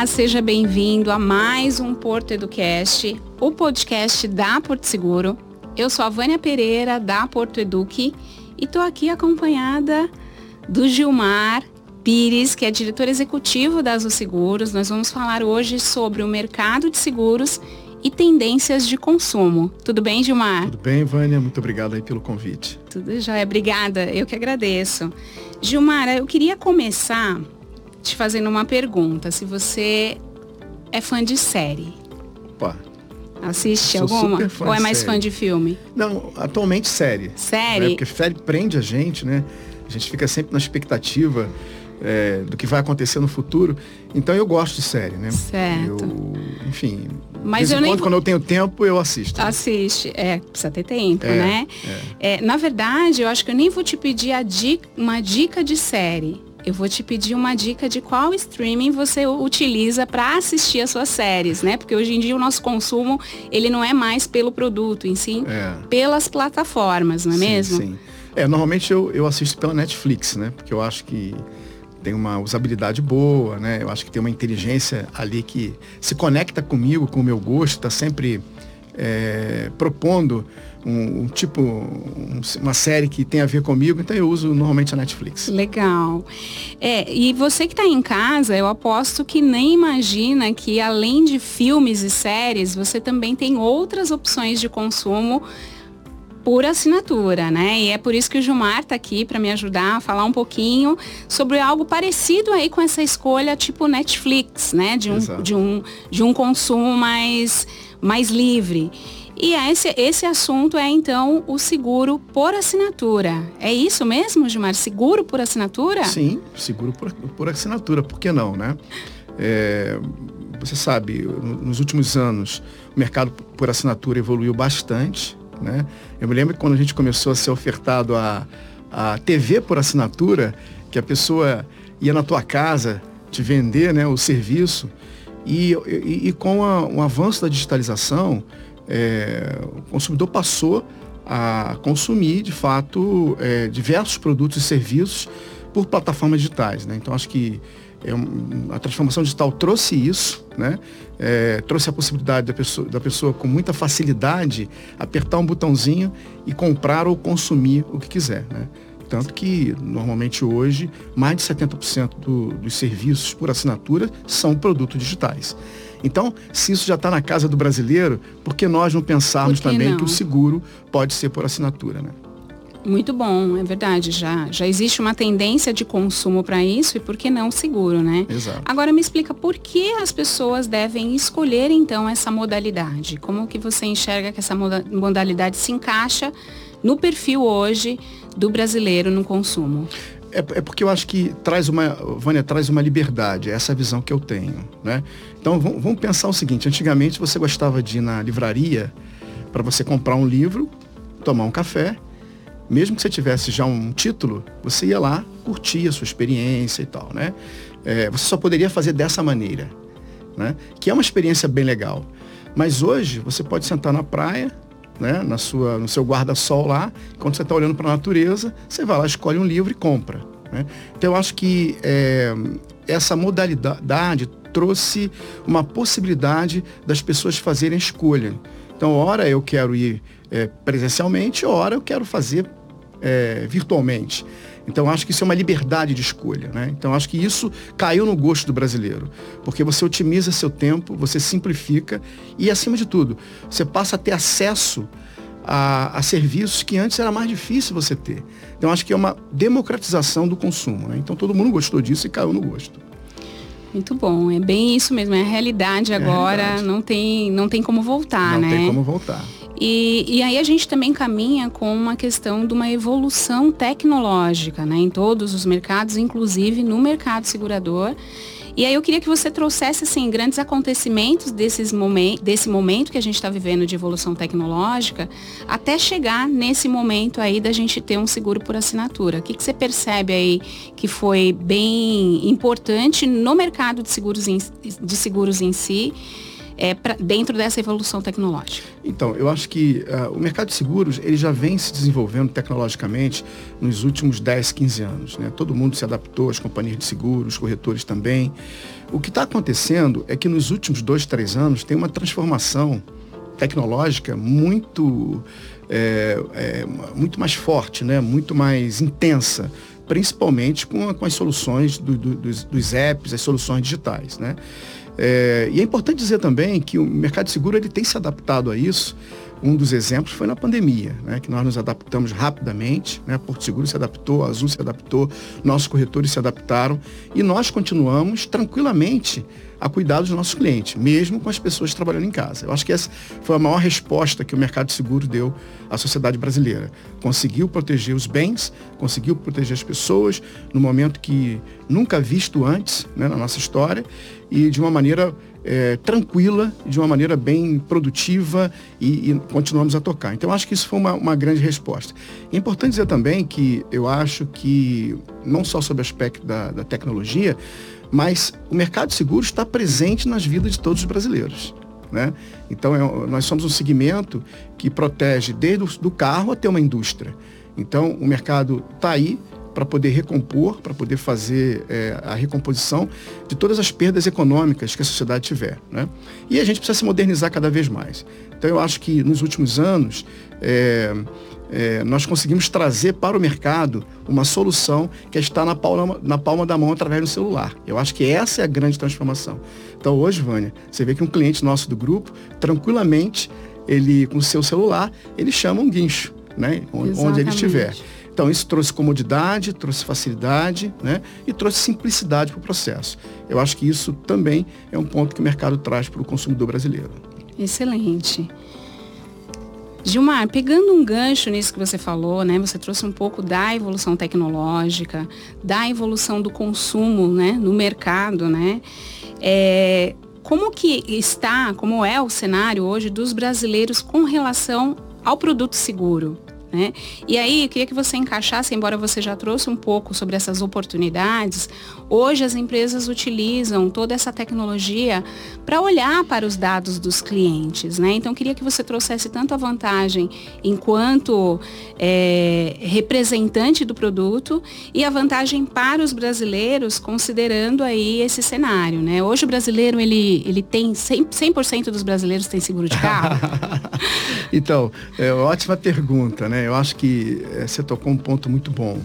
Olá, seja bem-vindo a mais um Porto Educast, o podcast da Porto Seguro. Eu sou a Vânia Pereira, da Porto Eduque, e estou aqui acompanhada do Gilmar Pires, que é diretor executivo da Azul Seguros. Nós vamos falar hoje sobre o mercado de seguros e tendências de consumo. Tudo bem, Gilmar? Tudo bem, Vânia. Muito obrigado aí pelo convite. Tudo já é. Obrigada. Eu que agradeço. Gilmar, eu queria começar te fazendo uma pergunta. Se você é fã de série. Opa. Assiste Sou alguma? Ou é mais série. fã de filme? Não, atualmente série. Série? Né? Porque série prende a gente, né? A gente fica sempre na expectativa é, do que vai acontecer no futuro. Então eu gosto de série, né? Certo. Eu, enfim, mas eu nem... quando eu tenho tempo, eu assisto. Assiste, é, precisa ter tempo, é, né? É. É, na verdade, eu acho que eu nem vou te pedir dica, uma dica de série. Eu vou te pedir uma dica de qual streaming você utiliza para assistir as suas séries, né? Porque hoje em dia o nosso consumo, ele não é mais pelo produto em si, é. pelas plataformas, não é sim, mesmo? Sim. É, normalmente eu, eu assisto pela Netflix, né? Porque eu acho que tem uma usabilidade boa, né? Eu acho que tem uma inteligência ali que se conecta comigo, com o meu gosto, está sempre é, propondo um, um tipo, um, uma série que tem a ver comigo, então eu uso normalmente a Netflix. Legal. É, e você que está em casa, eu aposto que nem imagina que além de filmes e séries, você também tem outras opções de consumo por assinatura, né? E é por isso que o Gilmar está aqui para me ajudar a falar um pouquinho sobre algo parecido aí com essa escolha tipo Netflix, né? De um, de um, de um consumo mais, mais livre. E esse, esse assunto é então o seguro por assinatura. É isso mesmo, Gilmar? Seguro por assinatura? Sim, seguro por, por assinatura. Por que não, né? É, você sabe, nos últimos anos o mercado por assinatura evoluiu bastante. Né? Eu me lembro que quando a gente começou a ser ofertado a, a TV por assinatura, que a pessoa ia na tua casa te vender né, o serviço, e, e, e com a, o avanço da digitalização, é, o consumidor passou a consumir, de fato, é, diversos produtos e serviços por plataformas digitais. Né? Então, acho que é a transformação digital trouxe isso, né? É, trouxe a possibilidade da pessoa, da pessoa com muita facilidade apertar um botãozinho e comprar ou consumir o que quiser. Né? Tanto que, normalmente hoje, mais de 70% do, dos serviços por assinatura são produtos digitais. Então, se isso já está na casa do brasileiro, por que nós não pensarmos que também não? que o seguro pode ser por assinatura? Né? Muito bom, é verdade. Já, já existe uma tendência de consumo para isso e por que não seguro, né? Exato. Agora me explica por que as pessoas devem escolher então essa modalidade? Como que você enxerga que essa modalidade se encaixa no perfil hoje do brasileiro no consumo? É, é, porque eu acho que traz uma, Vânia, traz uma liberdade, é essa visão que eu tenho, né? Então vamos, vamos pensar o seguinte, antigamente você gostava de ir na livraria para você comprar um livro, tomar um café mesmo que você tivesse já um título, você ia lá, curtir a sua experiência e tal, né? É, você só poderia fazer dessa maneira, né? Que é uma experiência bem legal. Mas hoje você pode sentar na praia, né? Na sua, no seu guarda-sol lá, quando você está olhando para a natureza, você vai lá, escolhe um livro e compra. Né? Então eu acho que é, essa modalidade trouxe uma possibilidade das pessoas fazerem escolha. Então, ora eu quero ir é, presencialmente, ora eu quero fazer é, virtualmente. Então acho que isso é uma liberdade de escolha. Né? Então acho que isso caiu no gosto do brasileiro. Porque você otimiza seu tempo, você simplifica e, acima de tudo, você passa a ter acesso a, a serviços que antes era mais difícil você ter. Então acho que é uma democratização do consumo. Né? Então todo mundo gostou disso e caiu no gosto. Muito bom, é bem isso mesmo, é a realidade agora, é a realidade. não tem não tem como voltar, não né? Não tem como voltar. E, e aí a gente também caminha com uma questão de uma evolução tecnológica né, em todos os mercados, inclusive no mercado segurador. E aí eu queria que você trouxesse assim, grandes acontecimentos desses momen desse momento que a gente está vivendo de evolução tecnológica, até chegar nesse momento aí da gente ter um seguro por assinatura. O que, que você percebe aí que foi bem importante no mercado de seguros em, de seguros em si? É, pra, dentro dessa evolução tecnológica? Então, eu acho que uh, o mercado de seguros ele já vem se desenvolvendo tecnologicamente nos últimos 10, 15 anos. Né? Todo mundo se adaptou, as companhias de seguros, os corretores também. O que está acontecendo é que nos últimos dois, três anos tem uma transformação tecnológica muito, é, é, muito mais forte, né? muito mais intensa, principalmente com, com as soluções do, do, dos, dos apps, as soluções digitais. Né? É, e é importante dizer também que o mercado de seguro ele tem se adaptado a isso. Um dos exemplos foi na pandemia, né, que nós nos adaptamos rapidamente, né, Porto Seguro se adaptou, Azul se adaptou, nossos corretores se adaptaram e nós continuamos tranquilamente a cuidar dos nossos clientes, mesmo com as pessoas trabalhando em casa. Eu acho que essa foi a maior resposta que o mercado de seguro deu à sociedade brasileira. Conseguiu proteger os bens, conseguiu proteger as pessoas no momento que nunca visto antes né, na nossa história e de uma maneira é, tranquila, de uma maneira bem produtiva e, e, continuamos a tocar. Então, acho que isso foi uma, uma grande resposta. É importante dizer também que eu acho que, não só sobre o aspecto da, da tecnologia, mas o mercado de está presente nas vidas de todos os brasileiros. Né? Então, é, nós somos um segmento que protege desde o do carro até uma indústria. Então, o mercado está aí para poder recompor, para poder fazer é, a recomposição de todas as perdas econômicas que a sociedade tiver. Né? E a gente precisa se modernizar cada vez mais. Então, eu acho que nos últimos anos, é, é, nós conseguimos trazer para o mercado uma solução que está na palma, na palma da mão através do celular. Eu acho que essa é a grande transformação. Então hoje, Vânia, você vê que um cliente nosso do grupo, tranquilamente, ele com o seu celular, ele chama um guincho, né? Onde ele estiver. Então isso trouxe comodidade, trouxe facilidade né? e trouxe simplicidade para o processo. Eu acho que isso também é um ponto que o mercado traz para o consumidor brasileiro. Excelente. Gilmar, pegando um gancho nisso que você falou, né? Você trouxe um pouco da evolução tecnológica, da evolução do consumo, né? No mercado, né? É, como que está, como é o cenário hoje dos brasileiros com relação ao produto seguro? Né? E aí, eu queria que você encaixasse, embora você já trouxe um pouco sobre essas oportunidades, hoje as empresas utilizam toda essa tecnologia para olhar para os dados dos clientes. Né? Então, eu queria que você trouxesse tanto a vantagem enquanto é, representante do produto e a vantagem para os brasileiros, considerando aí esse cenário. Né? Hoje o brasileiro, ele, ele tem 100%, 100 dos brasileiros têm seguro de carro? então, é ótima pergunta, né? Eu acho que é, você tocou um ponto muito bom.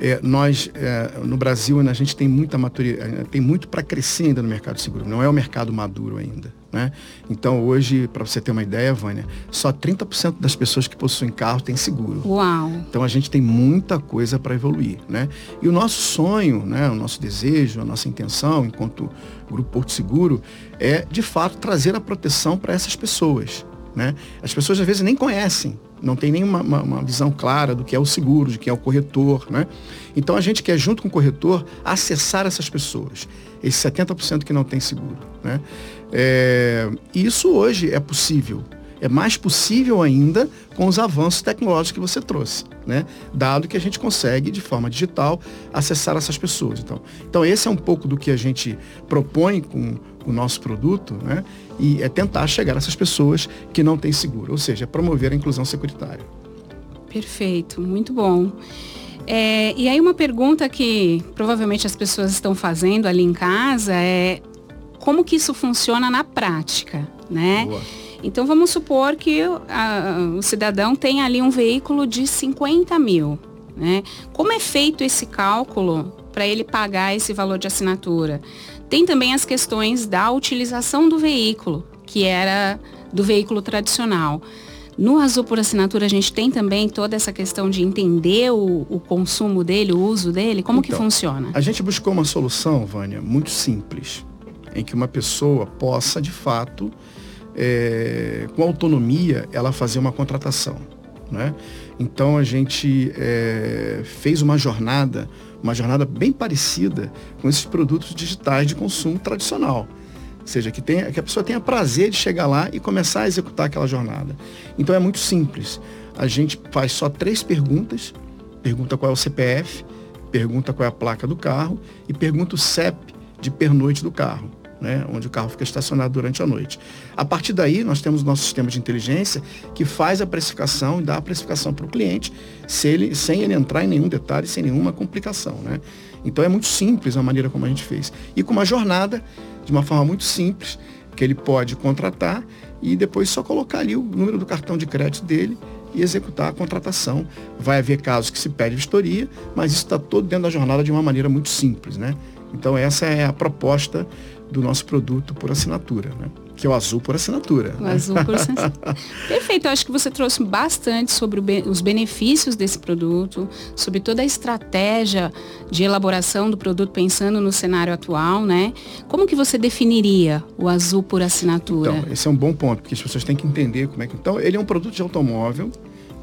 É, nós, é, no Brasil, a gente tem muita maturidade, tem muito para crescer ainda no mercado seguro. Não é o mercado maduro ainda. Né? Então, hoje, para você ter uma ideia, Vânia, só 30% das pessoas que possuem carro têm seguro. Uau! Então, a gente tem muita coisa para evoluir. Né? E o nosso sonho, né, o nosso desejo, a nossa intenção, enquanto Grupo Porto Seguro, é, de fato, trazer a proteção para essas pessoas. Né? As pessoas, às vezes, nem conhecem não tem nenhuma uma, uma, visão clara do que é o seguro, de quem é o corretor. Né? Então a gente quer, junto com o corretor, acessar essas pessoas, esses 70% que não tem seguro. Né? É, isso hoje é possível. É mais possível ainda com os avanços tecnológicos que você trouxe, né? Dado que a gente consegue, de forma digital, acessar essas pessoas. Então, então esse é um pouco do que a gente propõe com o nosso produto, né? E é tentar chegar a essas pessoas que não têm seguro, ou seja, promover a inclusão securitária. Perfeito, muito bom. É, e aí uma pergunta que provavelmente as pessoas estão fazendo ali em casa é como que isso funciona na prática, né? Boa. Então vamos supor que a, o cidadão tem ali um veículo de 50 mil. Né? Como é feito esse cálculo para ele pagar esse valor de assinatura? Tem também as questões da utilização do veículo, que era do veículo tradicional. No Azul por Assinatura, a gente tem também toda essa questão de entender o, o consumo dele, o uso dele. Como então, que funciona? A gente buscou uma solução, Vânia, muito simples, em que uma pessoa possa, de fato, é, com autonomia, ela fazer uma contratação. Né? Então a gente é, fez uma jornada uma jornada bem parecida com esses produtos digitais de consumo tradicional. Ou seja, que, tenha, que a pessoa tenha prazer de chegar lá e começar a executar aquela jornada. Então é muito simples. A gente faz só três perguntas. Pergunta qual é o CPF, pergunta qual é a placa do carro e pergunta o CEP de pernoite do carro. Né, onde o carro fica estacionado durante a noite. A partir daí, nós temos nosso sistema de inteligência que faz a precificação e dá a precificação para o cliente, se ele, sem ele entrar em nenhum detalhe, sem nenhuma complicação. Né? Então é muito simples a maneira como a gente fez. E com uma jornada, de uma forma muito simples, que ele pode contratar e depois só colocar ali o número do cartão de crédito dele e executar a contratação. Vai haver casos que se pede vistoria, mas isso está todo dentro da jornada de uma maneira muito simples. Né? Então essa é a proposta do nosso produto por assinatura, né? que é o azul por assinatura. O né? azul por assinatura. Perfeito, eu acho que você trouxe bastante sobre os benefícios desse produto, sobre toda a estratégia de elaboração do produto pensando no cenário atual, né? Como que você definiria o azul por assinatura? Então, esse é um bom ponto, porque as pessoas têm que entender como é que... Então, ele é um produto de automóvel,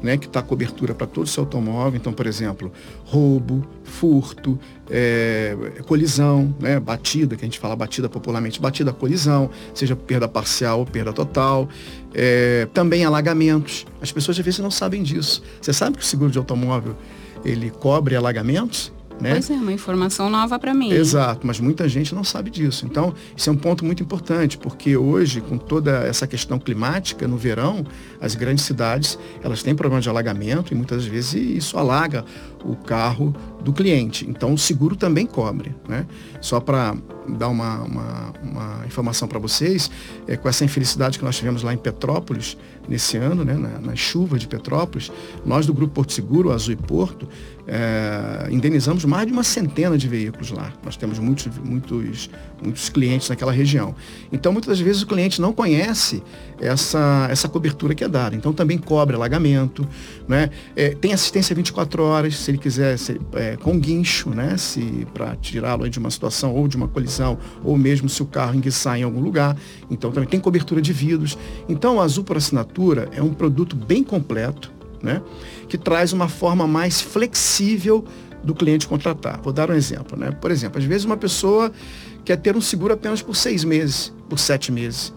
né, que está cobertura para todo o seu automóvel. Então, por exemplo, roubo, furto, é, colisão, né, batida, que a gente fala batida popularmente, batida colisão, seja perda parcial ou perda total. É, também alagamentos. As pessoas às vezes não sabem disso. Você sabe que o seguro de automóvel ele cobre alagamentos? Né? Pois é, uma informação nova para mim. Exato, mas muita gente não sabe disso. Então, isso é um ponto muito importante, porque hoje, com toda essa questão climática, no verão, as grandes cidades, elas têm problema de alagamento e muitas vezes isso alaga o carro do cliente. Então, o seguro também cobre. Né? Só para dar uma, uma, uma informação para vocês, é, com essa infelicidade que nós tivemos lá em Petrópolis, nesse ano, né, na, nas chuvas de Petrópolis, nós do Grupo Porto Seguro, Azul e Porto, é, indenizamos mais de uma centena de veículos lá. Nós temos muitos, muitos, muitos clientes naquela região. Então, muitas das vezes o cliente não conhece essa, essa cobertura que é dada. Então, também cobre alagamento, né? É, tem assistência 24 horas, se ele quiser, se, é, com guincho, né? Para tirá-lo de uma situação ou de uma colisão, ou mesmo se o carro enguiçar em algum lugar. Então, também tem cobertura de vidros. Então, o Azul por Assinatura é um produto bem completo, né? Que traz uma forma mais flexível do cliente contratar. Vou dar um exemplo, né? Por exemplo, às vezes uma pessoa quer ter um seguro apenas por seis meses, por sete meses.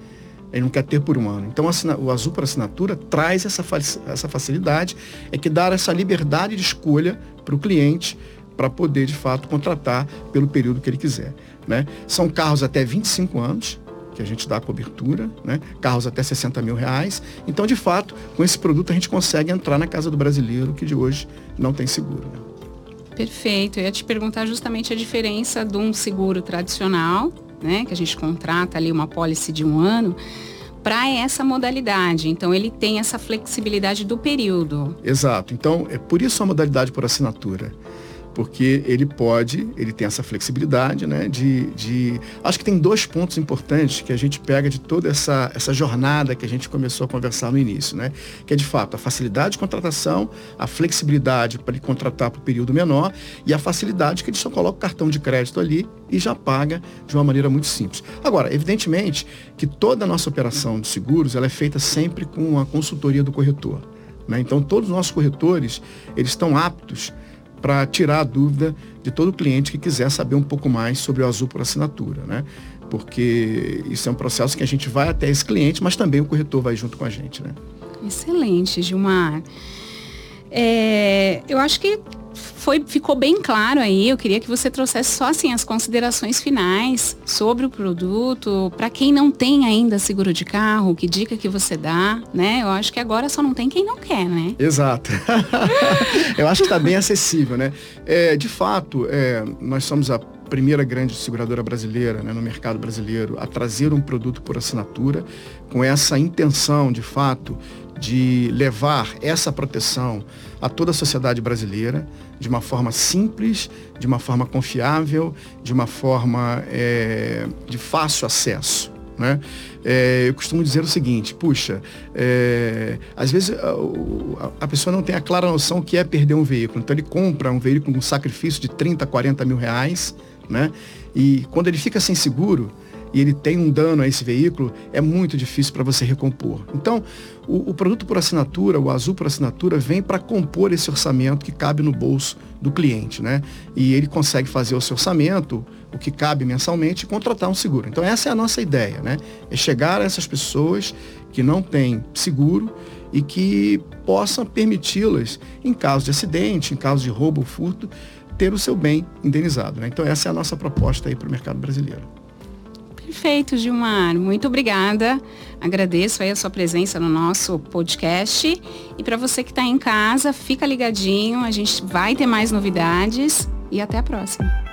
Ele não quer ter por um ano. Então o Azul para Assinatura traz essa, essa facilidade, é que dá essa liberdade de escolha para o cliente para poder, de fato, contratar pelo período que ele quiser. Né? São carros até 25 anos, que a gente dá a cobertura, né? carros até 60 mil reais. Então, de fato, com esse produto a gente consegue entrar na casa do brasileiro que de hoje não tem seguro. Né? Perfeito. Eu ia te perguntar justamente a diferença de um seguro tradicional, né? Que a gente contrata ali uma pólice de um ano para essa modalidade. Então ele tem essa flexibilidade do período. Exato. Então é por isso a modalidade por assinatura porque ele pode, ele tem essa flexibilidade, né? De, de, acho que tem dois pontos importantes que a gente pega de toda essa, essa jornada que a gente começou a conversar no início, né? Que é de fato a facilidade de contratação, a flexibilidade para ele contratar por período menor e a facilidade que ele só coloca o cartão de crédito ali e já paga de uma maneira muito simples. Agora, evidentemente que toda a nossa operação de seguros ela é feita sempre com a consultoria do corretor. Né? Então todos os nossos corretores eles estão aptos para tirar a dúvida de todo cliente que quiser saber um pouco mais sobre o Azul por assinatura, né? Porque isso é um processo que a gente vai até esse cliente, mas também o corretor vai junto com a gente, né? Excelente, Gilmar. É, eu acho que foi, ficou bem claro aí. Eu queria que você trouxesse só assim as considerações finais sobre o produto. Para quem não tem ainda seguro de carro, que dica que você dá, né? Eu acho que agora só não tem quem não quer, né? Exato. Eu acho que está bem acessível, né? É, de fato, é, nós somos a primeira grande seguradora brasileira né, no mercado brasileiro a trazer um produto por assinatura com essa intenção, de fato, de levar essa proteção a toda a sociedade brasileira de uma forma simples, de uma forma confiável, de uma forma é, de fácil acesso. Né? É, eu costumo dizer o seguinte, puxa, é, às vezes a, a, pessoa não tem a clara noção que é perder um veículo. Então ele compra um veículo com um sacrifício de 30, 40 mil reais, né? E quando ele fica sem seguro, e ele tem um dano a esse veículo, é muito difícil para você recompor. Então, o, o, produto por assinatura, o azul por assinatura, vem para compor esse orçamento que cabe no bolso do cliente, né? E ele consegue fazer o seu orçamento, o que cabe mensalmente, e contratar um seguro. Então, essa é a nossa ideia, né? É chegar a essas pessoas que não têm seguro e que possam permiti-las, em caso de acidente, em caso de roubo ou furto, ter o seu bem indenizado. Né? Então essa é a nossa proposta aí para o mercado brasileiro. Perfeito, Gilmar. Muito obrigada. Agradeço aí a sua presença no nosso podcast. E para você que está em casa, fica ligadinho. A gente vai ter mais novidades e até a próxima.